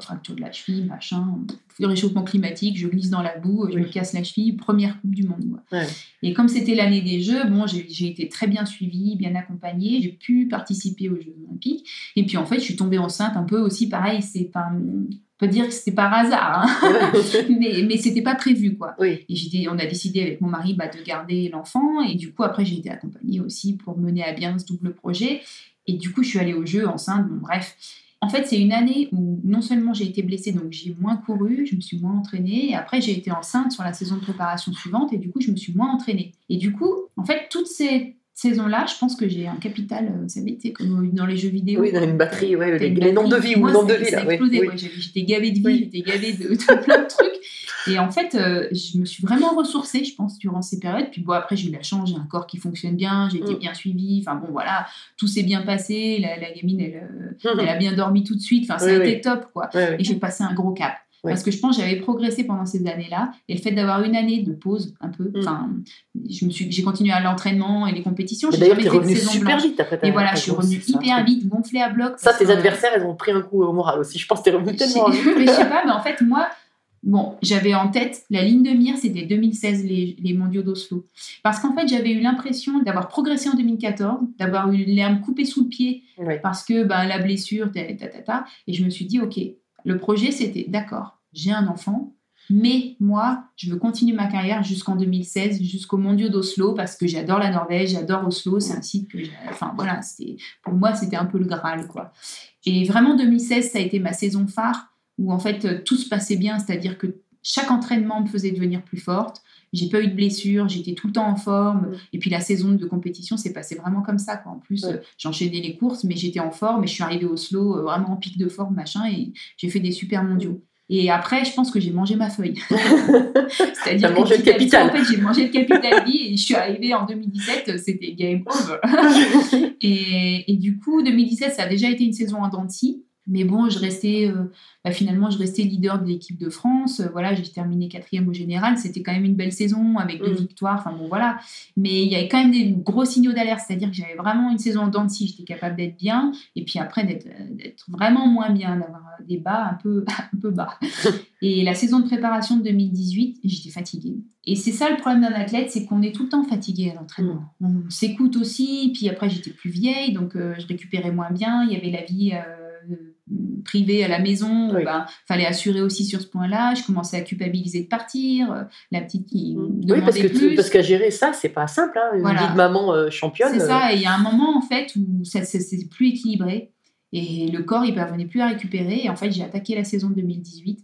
Fracture de la cheville, machin, le réchauffement climatique, je glisse dans la boue, je me casse la cheville, première Coupe du Monde. Ouais. Et comme c'était l'année des Jeux, bon, j'ai j'ai été très bien suivie, bien accompagnée, j'ai pu participer aux Jeux Olympiques. Et puis en fait, je suis tombée enceinte un peu aussi, pareil, c'est pas, on peut dire que c'était par hasard, hein. mais, mais c'était pas prévu, quoi. oui. Et j'étais- on a décidé avec mon mari bah, de garder l'enfant. Et du coup, après, j'ai été accompagnée aussi pour mener à bien ce double projet. Et du coup, je suis allée au jeu enceinte. Bon, bref. En fait, c'est une année où non seulement j'ai été blessée, donc j'ai moins couru, je me suis moins entraînée. Et après, j'ai été enceinte sur la saison de préparation suivante. Et du coup, je me suis moins entraînée. Et du coup, en fait, toutes ces saisons-là, je pense que j'ai un capital, euh, vous savez, tu sais, comme dans les jeux vidéo. Oui, dans une batterie, ouais, les, les nombres de vie ou de vie, ça a explosé, oui. J'avais- J'étais gavée de vie, Oui. j'étais gavée de, de plein de trucs. Et en fait, euh, je me suis vraiment ressourcée, je pense, durant ces périodes. Puis bon, après, j'ai eu la chance, j'ai un corps qui fonctionne bien, j'ai été Mm. bien suivie. Enfin bon, voilà, tout s'est bien passé. La, la gamine, elle, euh, Mhm. elle a bien dormi tout de suite. Enfin, ça Oui, a oui. été top, quoi. Et j'ai passé un gros cap. Parce que je pense que j'avais progressé pendant ces années-là. Et le fait d'avoir une année de pause, un peu, Mm. enfin, je me suis, j'ai continué à l'entraînement et les compétitions. D'ailleurs, t'es fait de revenu saison super blanche. vite après ta Et voilà, je suis revenue hyper vite, gonflée à bloc. Ça, tes adversaires, elles ont pris un coup au moral aussi. Je pense que t'es revenu je tellement mais je sais pas, mais en fait, moi, bon, j'avais en tête, la ligne de mire, c'était 2016, les, les mondiaux d'Oslo. Parce qu'en fait, j'avais eu l'impression d'avoir progressé en 2014, d'avoir eu l'herbe coupée sous le pied parce que ben, la blessure, ta, ta, ta, ta. Et je me suis dit, OK, le projet, c'était, d'accord, j'ai un enfant, mais moi, je veux continuer ma carrière jusqu'en 2016, jusqu'aux mondiaux d'Oslo, parce que j'adore la Norvège, j'adore Oslo, c'est un site que j'ai... Enfin, voilà, pour moi, c'était un peu le Graal, quoi. Et vraiment, 2016, ça a été ma saison phare, où en fait, euh, tout se passait bien, c'est-à-dire que chaque entraînement me faisait devenir plus forte. J'ai pas eu de blessure, j'étais tout le temps en forme. Et puis la saison de compétition s'est passée vraiment comme ça. Quoi. En plus, Ouais. euh, j'enchaînais les courses, mais j'étais en forme et je suis arrivée au slow euh, vraiment en pic de forme, machin, et j'ai fait des super mondiaux. Et après, je pense que j'ai mangé ma feuille. C'est-à-dire que mangé le petit, capital. En fait, j'ai mangé le capital vie et je suis arrivée en 2017, euh, c'était game over. et, et du coup, 2017, ça a déjà été une saison en dents de scie. Mais bon, je restais, euh, bah, finalement, je restais leader de l'équipe de France. Euh, voilà, j'ai terminé quatrième au général. C'était quand même une belle saison avec deux Mm. victoires. Enfin bon, voilà. Mais il y avait quand même des gros signaux d'alerte. C'est-à-dire que j'avais vraiment une saison en dents de scie. J'étais capable d'être bien. Et puis après, d'être euh, d'être vraiment moins bien, d'avoir des bas un peu, un peu bas. Et la saison de préparation de 2018, j'étais fatiguée. Et c'est ça le problème d'un athlète, c'est qu'on est tout le temps fatigué à l'entraînement. On s'écoute aussi, puis après j'étais plus vieille, donc euh, je récupérais moins bien. Il y avait la vie euh, privée à la maison, Oui. ben, fallait assurer aussi sur ce point-là. Je commençais à culpabiliser de partir, euh, la petite qui me Oui, parce que, tu- parce qu'à gérer ça, c'est pas simple. Hein. Une Voilà. vie de maman euh, championne. C'est euh, ça, et il y a un moment en fait où ça ça- c'est plus équilibré et le corps il parvenait plus à récupérer. Et en fait, j'ai attaqué la saison de 2018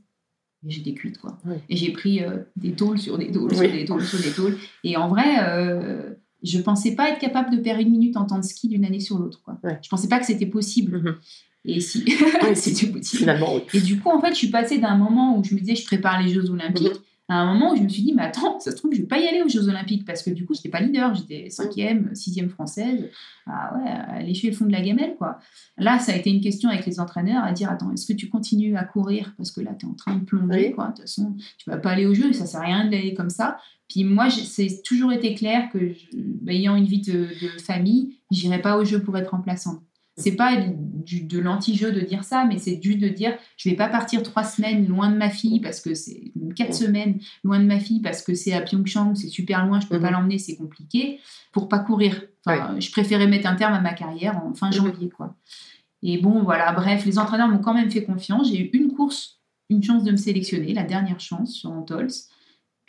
et j'étais cuite quoi. Oui. Et j'ai pris euh, des tôles sur des tôles, Oui. sur des tôles, sur des tôles. Et en vrai, euh, je pensais pas être capable de perdre une minute en temps de ski d'une année sur l'autre. quoi. Ouais. Je pensais pas que c'était possible. Mhm. Et si, possible. Finalement, oui. Et du coup, en fait, je suis passée d'un moment où je me disais, je prépare les Jeux Olympiques, Mhm. à un moment où je me suis dit, mais attends, ça se trouve, je vais pas y aller aux Jeux Olympiques parce que du coup, j'étais pas leader, j'étais cinquième, sixième française. Ah ouais, à lécher le fond de la gamelle, quoi. Là, ça a été une question avec les entraîneurs à dire, attends, est-ce que tu continues à courir parce que là, tu es en train de plonger, Oui. quoi. De toute façon, tu vas pas aller aux Jeux, ça sert à rien d'aller comme ça. Puis moi, c'est toujours été clair que, je- bah, ayant une vie de, de famille, j'irai pas aux Jeux pour être remplaçante. C'est pas du, de l'anti-jeu de dire ça, mais c'est juste de dire je vais pas partir trois semaines loin de ma fille parce que c'est quatre semaines loin de ma fille parce que c'est à Pyeongchang, c'est super loin, je peux pas Mhm. l'emmener, c'est compliqué pour pas courir. Enfin, Je préférais mettre un terme à ma carrière en fin Mhm. janvier, quoi. Et bon, voilà, bref, les entraîneurs m'ont quand même fait confiance. J'ai eu une course, une chance de me sélectionner, la dernière chance sur Antols.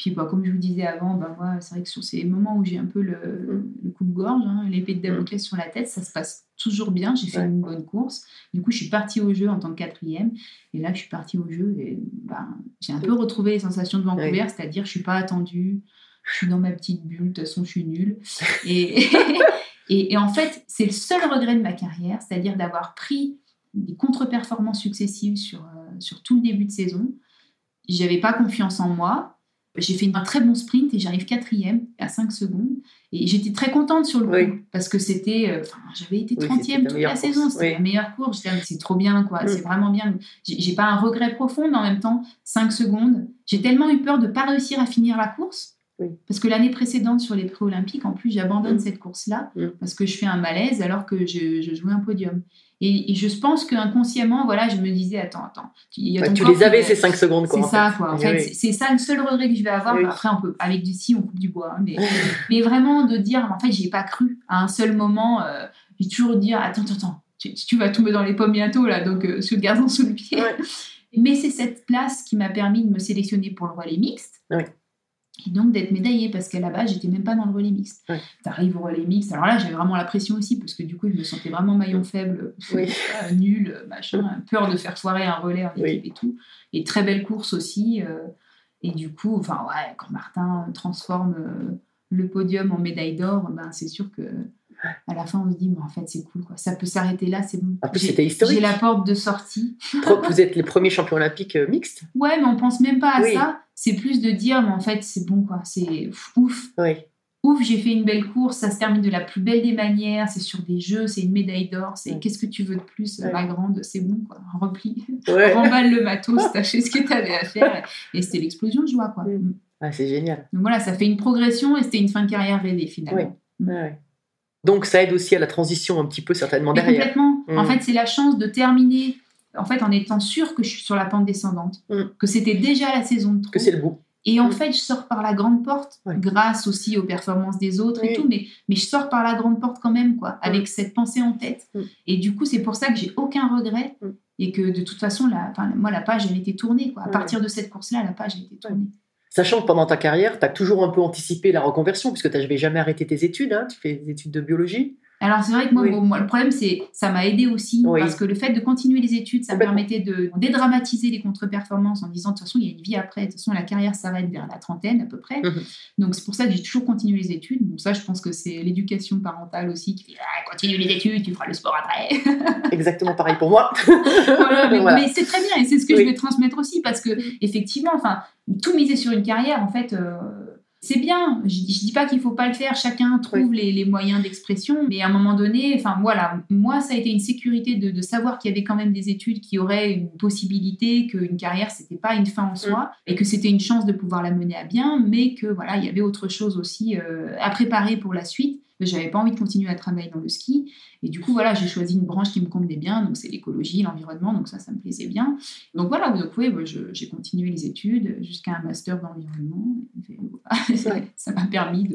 Puis, bah, comme je vous disais avant, bah, moi, c'est vrai que sur ces moments où j'ai un peu le, le coupe-gorge, hein, l'épée de Damoclès sur la tête, ça se passe toujours bien. J'ai fait Ouais. une bonne course. Du coup, je suis partie au jeu en tant que quatrième. Et là, je suis partie au jeu et bah, j'ai un peu retrouvé les sensations de Vancouver, c'est-à-dire je suis pas attendue, je suis dans ma petite bulle, de toute façon, je suis nulle. Et, Et, et en fait, c'est le seul regret de ma carrière, c'est-à-dire d'avoir pris des contre-performances successives sur, euh, sur tout le début de saison. J'avais pas confiance en moi. J'ai fait un très bon sprint et j'arrive quatrième à 5 secondes. Et j'étais très contente sur le coup Oui. parce que c'était. euh, Enfin, j'avais été Oui, 30e c'était ta toute la course. saison. C'était Oui. la meilleure course. C'est trop bien, quoi. Mm. C'est vraiment bien. J'ai j'ai pas un regret profond, mais en même temps, 5 secondes. J'ai tellement eu peur de pas réussir à finir la course. Oui. Parce que l'année précédente, sur les pré-olympiques, en plus, j'abandonne Mm. cette course-là Mm. parce que je fais un malaise alors que je, je jouais un podium. Et, et je pense qu'inconsciemment, voilà, je me disais, attends, attends. Tu, y a Ouais, les avais va- ces 5 secondes, quoi. c'est ça, quoi. En fait, oui. c'est- ça le seul regret que je vais avoir. Oui. Après, on peut, avec du si, on coupe du bois. hein, mais, mais vraiment de dire, en fait, j'y ai pas cru. À un seul moment, euh, j'ai toujours dit, attends, attends, attends, tu, tu vas tomber dans les pommes bientôt, là, donc euh, sous le gazon sous le pied. Ouais. Mais c'est cette place qui m'a permis de me sélectionner pour le relais mixte. Oui. Et donc d'être médaillée, parce qu'à la base, j'étais même pas dans le relais mixte. Oui. T'arrives au relais mixte. Alors là, j'avais vraiment la pression aussi, parce que du coup, je me sentais vraiment maillon faible, Oui. euh, nul, machin, peur de faire foirer un relais en Oui. équipe et tout. Et très belle course aussi. euh, et du coup, enfin, ouais, quand Martin transforme euh, le podium en médaille d'or, ben, c'est sûr que à la fin, on se dit, mais en fait, c'est cool, quoi. Ça peut s'arrêter là, c'est bon. En plus, c'était historique. J'ai la porte de sortie. Vous êtes les premiers champions olympiques euh, mixtes? Ouais, mais on pense même pas à Oui. ça. C'est plus de dire, mais en fait, c'est bon, quoi. C'est ouf. Oui. Ouf, j'ai fait une belle course, ça se termine de la plus belle des manières, c'est sur des jeux, c'est une médaille d'or, c'est qu'est-ce que tu veux de plus, ma grande, c'est bon, quoi. Replie, Ouais. remballe le matos, t'as fait ce que t'avais à faire. Et c'était l'explosion de joie, quoi. Mm. Mm. Ah, c'est génial. Donc voilà, ça fait une progression et c'était une fin de carrière rêvée, finalement. Ouais, ouais. Donc, ça aide aussi à la transition un petit peu, certainement, derrière. complètement. En Mm. fait, c'est la chance de terminer en fait, en étant sûr que je suis sur la pente descendante, Mm. que c'était déjà la saison de trop. Que c'est le bout. Et en Mm. fait, je sors par la grande porte, Ouais. grâce aussi aux performances des autres et tout, mais, mais je sors par la grande porte quand même, quoi, avec cette pensée en tête. Et du coup, c'est pour ça que j'ai aucun regret et que de toute façon, la, moi, la page, elle était tournée. Quoi. À partir de cette course-là, la page, elle était tournée. Sachant que pendant ta carrière, tu as toujours un peu anticipé la reconversion, puisque tu n'avais jamais arrêté tes études. hein. Tu fais des études de biologie. Alors, c'est vrai que moi, Oui. bon, moi, le problème, c'est ça m'a aidé aussi Oui. parce que le fait de continuer les études, ça me permettait de dédramatiser les contre-performances en disant de toute façon, il y a une vie après. De toute façon, la carrière s'arrête vers la trentaine à peu près. Mhm. Donc, c'est pour ça que j'ai toujours continué les études. Donc, ça, je pense que c'est l'éducation parentale aussi qui fait ah, continue les études, tu feras le sport après. Exactement pareil pour moi. Voilà, mais, Voilà. mais c'est très bien et c'est ce que Oui. je vais transmettre aussi parce que effectivement, enfin, tout miser sur une carrière, en fait, euh, c'est bien. Je, je dis pas qu'il faut pas le faire. Chacun trouve les, les moyens d'expression, mais à un moment donné, enfin voilà, moi, ça a été une sécurité de, de savoir qu'il y avait quand même des études qui auraient une possibilité, qu'une carrière c'était pas une fin en soi et que c'était une chance de pouvoir la mener à bien, mais que voilà, il y avait autre chose aussi euh, à préparer pour la suite. J'avais pas envie de continuer à travailler dans le ski. Et du coup, voilà, j'ai choisi une branche qui me convenait bien. Donc, c'est l'écologie, l'environnement. Donc, ça, ça me plaisait bien. Donc, voilà. Donc, oui, j'ai continué les études jusqu'à un master d'environnement. Voilà, ça m'a permis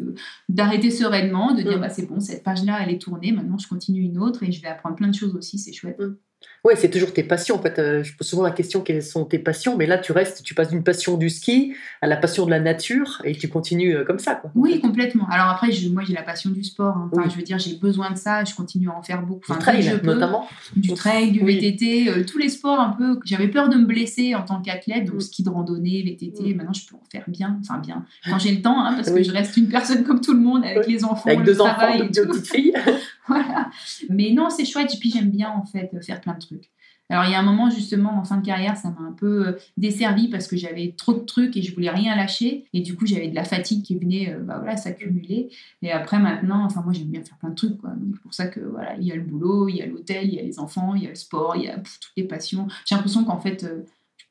d'arrêter sereinement, de dire, Mm. bah, c'est bon, cette page-là, elle est tournée. Maintenant, je continue une autre et je vais apprendre plein de choses aussi. C'est chouette. Ouais, c'est toujours tes passions. En fait, Euh, je pose souvent la question quelles sont tes passions, mais là, tu restes, tu passes d'une passion du ski à la passion de la nature et tu continues euh, comme ça. Quoi. Oui, complètement. Alors après, je- moi, j'ai la passion du sport. hein. Enfin, Oui. je veux dire, j'ai besoin de ça. Je continue à en faire beaucoup. Du Enfin, trail, je peux. notamment. du trail, du Oui. VTT, euh, tous les sports un peu. J'avais peur de me blesser en tant qu'athlète, donc ski de randonnée, VTT. Maintenant, je peux en faire bien, enfin bien, quand j'ai le temps, hein, parce que Oui. je reste une personne comme tout le monde avec Oui. les enfants, Avec le deux enfants, travail et deux petites filles. voilà. Mais non, c'est chouette. Et puis j'aime bien en fait faire plein Alors il y a un moment justement en fin de carrière, ça m'a un peu euh, desservi parce que j'avais trop de trucs et je voulais rien lâcher. Et du coup j'avais de la fatigue qui venait, euh, bah, voilà, s'accumuler. Et après maintenant, enfin moi j'aime bien faire plein de trucs quoi. Donc c'est pour ça que voilà, il y a le boulot, il y a l'hôtel, il y a les enfants, il y a le sport, il y a toutes les passions. J'ai l'impression qu'en fait euh,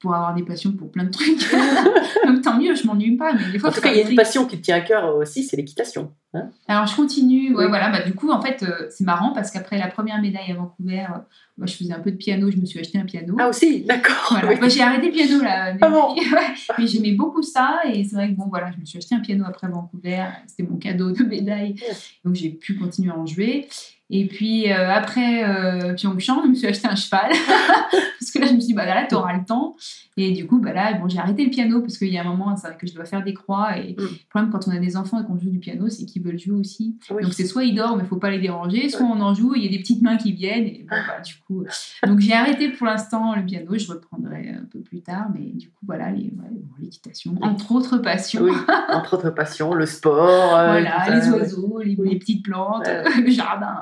pourrais avoir des passions pour plein de trucs. Donc tant mieux, je m'ennuie pas. Mais des fois En tout faut cas, il y a une passion qui te tient à cœur aussi, c'est l'équitation. hein. Alors je continue, ouais, Oui. voilà. Bah, du coup, en fait, euh, c'est marrant parce qu'après la première médaille à Vancouver, euh, moi, je faisais un peu de piano, je me suis acheté un piano. Ah aussi, d'accord. Voilà. Oui. Bah, j'ai arrêté le piano là. Ah bon? Mais j'aimais beaucoup ça et c'est vrai que bon voilà, je me suis acheté un piano après Vancouver. C'était mon cadeau de médaille, donc j'ai pu continuer à en jouer. Et puis euh, après euh, Pyeongchang, je me suis acheté un cheval parce que là je me suis dit bah là t'auras le temps. Et du coup bah là bon j'ai arrêté le piano parce qu'il y a un moment c'est vrai que je dois faire des croix et Mm. le problème quand on a des enfants et qu'on joue du piano c'est qu'ils veulent jouer aussi. Oui. Donc c'est soit ils dorment mais faut pas les déranger, soit on en joue il y a des petites mains qui viennent et bon bah du coup euh, donc j'ai arrêté pour l'instant le piano, je reprendrai un peu plus tard mais du coup voilà les ouais, bon, l'équitation entre autres passions. Oui, entre autres passions, le sport. euh, Voilà, les oiseaux, les, Oui. les petites plantes, Ouais. le jardin.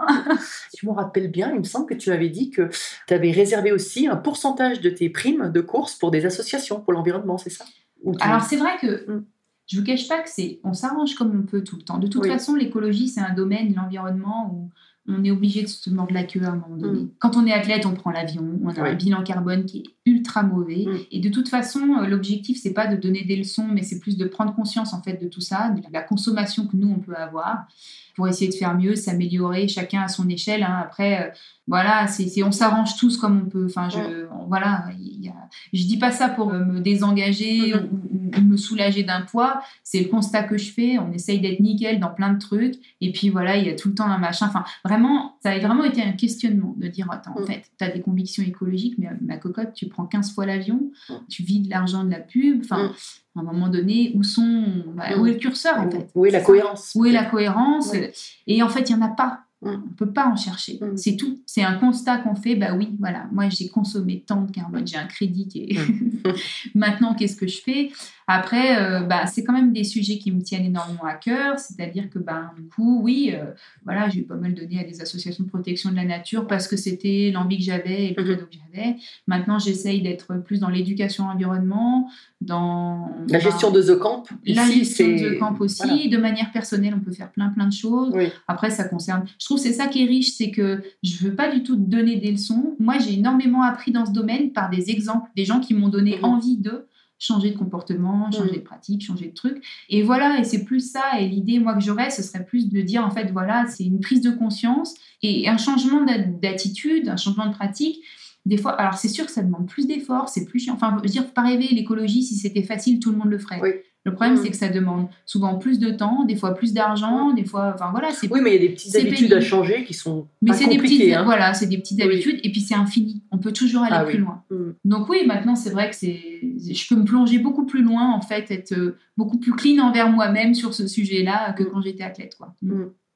Je me rappelle bien, il me semble que tu avais dit que tu avais réservé aussi un pourcentage de tes primes de course pour des associations pour l'environnement, c'est ça? Ou Alors c'est vrai que Mm. je vous cache pas que c'est, on s'arrange comme on peut tout le temps. De toute Oui. façon, l'écologie c'est un domaine, l'environnement où on est obligé de se mordre la queue à un moment donné. Mm. Quand on est athlète, on prend l'avion, on a Oui. un bilan carbone qui est ultra mauvais. Mm. Et de toute façon, euh, l'objectif c'est pas de donner des leçons, mais c'est plus de prendre conscience en fait de tout ça, de la consommation que nous on peut avoir pour essayer de faire mieux, s'améliorer, chacun à son échelle. hein. Après, euh, voilà, c'est, on s'arrange tous comme on peut. Enfin, je, on- voilà, il y a, je dis pas ça pour euh, me désengager Mhm. ou, ou- ou me soulager d'un poids. C'est le constat que je fais. On essaye d'être nickel dans plein de trucs. Et puis voilà, il y a tout le temps un machin. Enfin, vraiment, ça a vraiment été un questionnement de dire attends, en Mhm. fait, tu as des convictions écologiques, mais euh, ma cocotte, tu prends 15 fois l'avion, Mhm. tu vides l'argent de la pub. Enfin, Mhm. à un moment donné, où sont, bah, où est le curseur en fait? Où est la cohérence? Où est la cohérence? Oui. Et en fait, il n'y en a pas. Mm. On peut pas en chercher. Mm. C'est tout. C'est un constat qu'on fait. Bah oui, voilà. Moi, j'ai consommé tant de carbone, j'ai un crédit est. Maintenant, qu'est-ce que je fais? Après, euh, bah, c'est quand même des sujets qui me tiennent énormément à cœur. C'est-à-dire que, bah, du coup, oui, euh, voilà, j'ai pas mal donné à des associations de protection de la nature parce que c'était l'envie que j'avais et le Mhm. credo que j'avais. Maintenant, j'essaye d'être plus dans l'éducation environnement, dans La gestion de The Camp, la ici, gestion c'est- de camp aussi, voilà. de manière personnelle, on peut faire plein plein de choses. Oui. Après, ça concerne. Je trouve que c'est ça qui est riche, c'est que je veux pas du tout donner des leçons. Moi, j'ai énormément appris dans ce domaine par des exemples, des gens qui m'ont donné Mhm. envie de changer de comportement, changer Mhm. de pratique, changer de truc. Et voilà, et c'est plus ça. Et l'idée, moi, que j'aurais, ce serait plus de dire, en fait, voilà, c'est une prise de conscience et un changement d'a- d'attitude, un changement de pratique. Des fois, alors c'est sûr que ça demande plus d'efforts, c'est plus chiant. Enfin, je veux dire, faut pas rêver, l'écologie, si c'était facile, tout le monde le ferait. Oui. Le problème, Mhm. c'est que ça demande souvent plus de temps, des fois plus d'argent, des fois, enfin voilà, c'est Oui, mais il y a des petites habitudes pénible. à changer qui sont mais c'est des petites, hein. voilà, c'est des petites Oui. habitudes et puis c'est infini. On peut toujours aller Ah plus oui. loin. Mm. Donc oui, maintenant c'est vrai que c'est, je peux me plonger beaucoup plus loin en fait, être euh, beaucoup plus clean envers moi-même sur ce sujet-là que quand j'étais athlète quoi.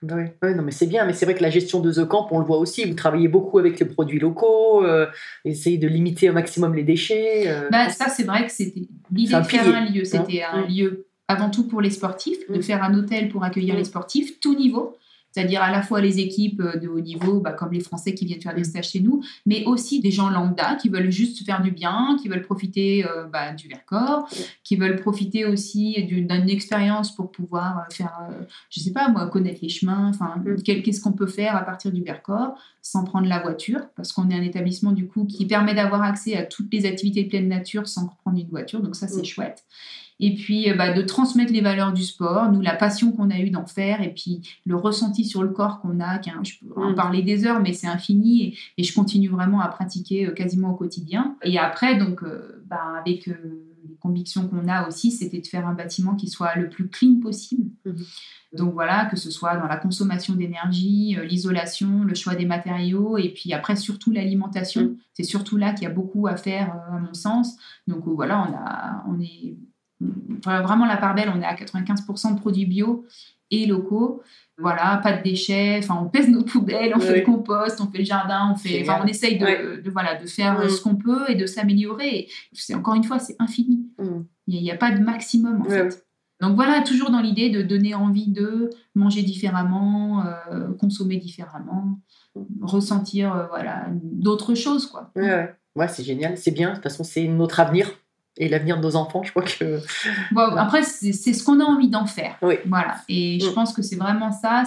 Oui, oui, non, mais c'est bien, mais c'est vrai que la gestion de The Camp, on le voit aussi, vous travaillez beaucoup avec les produits locaux, euh, essayez de limiter au maximum les déchets. euh, Bah, ça c'est vrai que c'était l'idée C'est un de faire un lieu, c'était hein. un Mm. lieu avant tout pour les sportifs, de Mm. faire un hôtel pour accueillir Mm. les sportifs, tout niveau. C'est-à-dire à la fois les équipes euh, de haut niveau, bah, comme les Français qui viennent faire des Mm. stages chez nous, mais aussi des gens lambda qui veulent juste faire du bien, qui veulent profiter euh, bah, du Vercors, Mm. qui veulent profiter aussi d'une expérience pour pouvoir euh, faire, euh, je sais pas moi, connaître les chemins, enfin, Mm. qu'est-ce qu'on peut faire à partir du Vercors sans prendre la voiture, parce qu'on est un établissement du coup qui permet d'avoir accès à toutes les activités de pleine nature sans prendre une voiture, donc ça c'est chouette. Et puis euh, bah, de transmettre les valeurs du sport, nous la passion qu'on a eue d'en faire, et puis le ressenti sur le corps qu'on a, un- je peux en Mm. parler des heures, mais c'est infini, et, et je continue vraiment à pratiquer euh, quasiment au quotidien. Et après, donc, euh, bah, avec euh, les convictions qu'on a aussi, c'était de faire un bâtiment qui soit le plus clean possible. Mhm. Donc voilà, que ce soit dans la consommation d'énergie, l'isolation, le choix des matériaux, et puis après surtout l'alimentation. Mm. C'est surtout là qu'il y a beaucoup à faire, à mon sens. Donc voilà, on, a, on est vraiment la part belle, on est à 95% de produits bio et locaux. Voilà, pas de déchets, enfin on pèse nos poubelles, on fait le compost, on fait le jardin, on fait, enfin on essaye de, voilà, de faire Mm. ce qu'on peut et de s'améliorer. C'est encore une fois, c'est infini. Mm. Il n'y a, pas de maximum en fait. Donc voilà, toujours dans l'idée de donner envie de manger différemment, euh, consommer différemment, ressentir euh, voilà d'autres choses quoi. Ouais, ouais. Ouais, c'est génial, c'est bien. De toute façon, c'est notre avenir et l'avenir de nos enfants. Je crois que. Bon, après c'est ce qu'on a envie d'en faire. Oui. Voilà. Et je Mm. pense que c'est vraiment ça.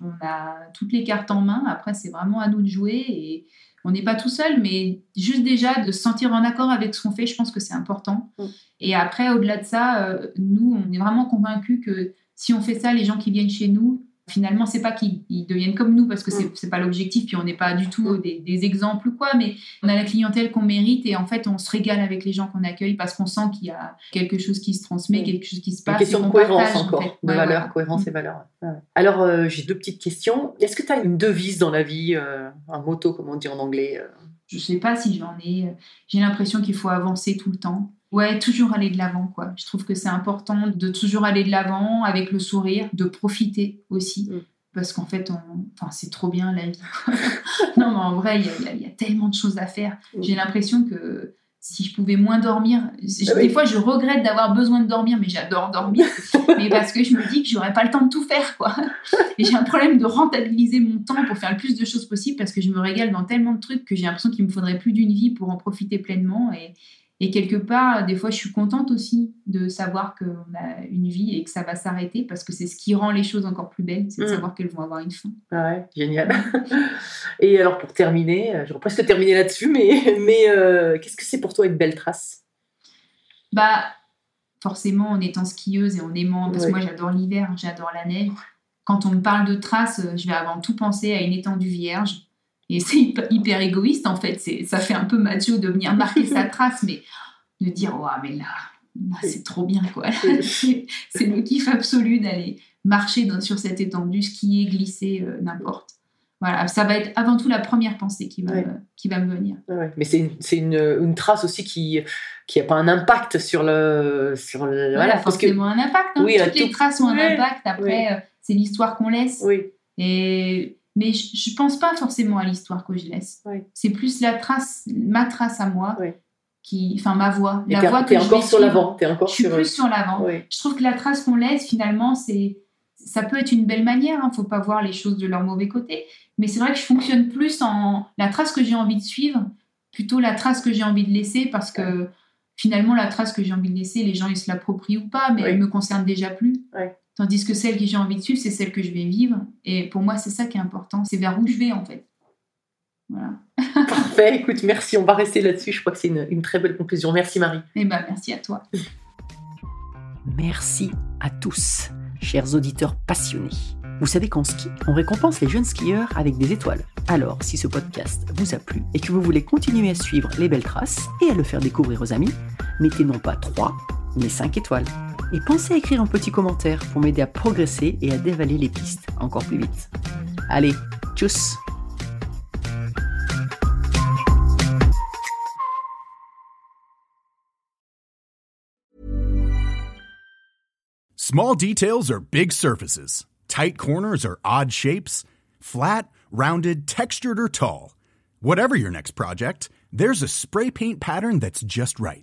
On a toutes les cartes en main. Après c'est vraiment à nous de jouer et on n'est pas tout seul, mais juste déjà de se sentir en accord avec ce qu'on fait, je pense que c'est important. Mm. Et après, au-delà de ça, euh, nous, on est vraiment convaincus que si on fait ça, les gens qui viennent chez nous, Finalement, c'est pas qu'ils ils deviennent comme nous parce que c'est c'est pas l'objectif, puis on n'est pas du tout des, des exemples ou quoi, mais on a la clientèle qu'on mérite et en fait, on se régale avec les gens qu'on accueille parce qu'on sent qu'il y a quelque chose qui se transmet, Mm. quelque chose qui se Une passe. question et de cohérence partage, en encore, fait. de Ouais, valeur, voilà. cohérence et valeur. ouais. Alors, euh, j'ai deux petites questions. Est-ce que tu as une devise dans la vie, euh, un motto, comme on dit en anglais euh? Je sais pas si j'en ai. J'ai l'impression qu'il faut avancer tout le temps. Ouais, toujours aller de l'avant, quoi. Je trouve que c'est important de toujours aller de l'avant avec le sourire, de profiter aussi. Mm. Parce qu'en fait, on... enfin, c'est trop bien la vie. non, mais en vrai, il y y, a- il y a tellement de choses à faire. Mm. J'ai l'impression que si je pouvais moins dormir, Ah oui. des fois je regrette d'avoir besoin de dormir, mais j'adore dormir. mais parce que je me dis que j'aurais pas le temps de tout faire, quoi. Et j'ai un problème de rentabiliser mon temps pour faire le plus de choses possible parce que je me régale dans tellement de trucs que j'ai l'impression qu'il me faudrait plus d'une vie pour en profiter pleinement. Et, et quelque part, des fois, je suis contente aussi de savoir qu'on a une vie et que ça va s'arrêter parce que c'est ce qui rend les choses encore plus belles, c'est de Mm. savoir qu'elles vont avoir une fin. Ah Ouais, génial. Et alors, pour terminer, euh, j'aurais presque terminé là-dessus, mais, mais euh, qu'est-ce que c'est pour toi une belle trace? Bah, forcément, en étant skieuse et en aimant, parce Ouais. que moi j'adore l'hiver, j'adore la neige. Quand on me parle de traces, euh, je vais avant tout penser à une étendue vierge. Et c'est hyper, égoïste en fait. Ça fait un peu macho de venir marquer sa trace, mais de dire, ouais, mais là, là, c'est trop bien quoi. c'est, le kiff absolu d'aller marcher dans- sur cette étendue, skier, glisser, euh, n'importe. Voilà, ça va être avant tout la première pensée qui va, Ouais. me, qui va me venir. Ouais, Mais c'est une, une, une trace aussi qui qui n'a pas un impact sur le. Sur le Voilà, voilà, parce que, forcément un impact. hein. Oui, Toutes les tout- traces ont un impact. Après, euh, c'est l'histoire qu'on laisse. oui, Et... Mais je, je pense pas forcément à l'histoire que je laisse. C'est plus la trace, ma trace à moi, qui, enfin ma voix, la voix que t'es je encore sur l'avant. T'es encore Je suis sur. plus sur l'avant. Je trouve que la trace qu'on laisse, finalement, c'est ça peut être une belle manière. Hein. Faut pas voir les choses de leur mauvais côté. Mais c'est vrai que je fonctionne plus en la trace que j'ai envie de suivre, plutôt la trace que j'ai envie de laisser, parce que finalement, la trace que j'ai envie de laisser, les gens ils se l'approprient ou pas, mais elle me concerne déjà plus. Tandis que celle que j'ai envie de suivre, c'est celle que je vais vivre. Et pour moi, c'est ça qui est important. C'est vers où je vais en fait. Voilà. Parfait. Écoute, merci. On va rester là-dessus. Je crois que c'est une, une très belle conclusion. Merci Marie. Et ben merci à toi. Merci à tous, chers auditeurs passionnés. Vous savez qu'en ski, on récompense les jeunes skieurs avec des étoiles. Alors, si ce podcast vous a plu et que vous voulez continuer à suivre les belles traces et à le faire découvrir aux amis, mettez non pas 3, mais 5 étoiles. Et pensez à écrire un petit commentaire pour m'aider à progresser et à dévaler les pistes encore plus vite. Allez, tchuss Small details are big surfaces. Tight corners are odd shapes. Flat, rounded, textured, or tall. Whatever your next project, there's a spray paint pattern that's just right.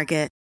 Target.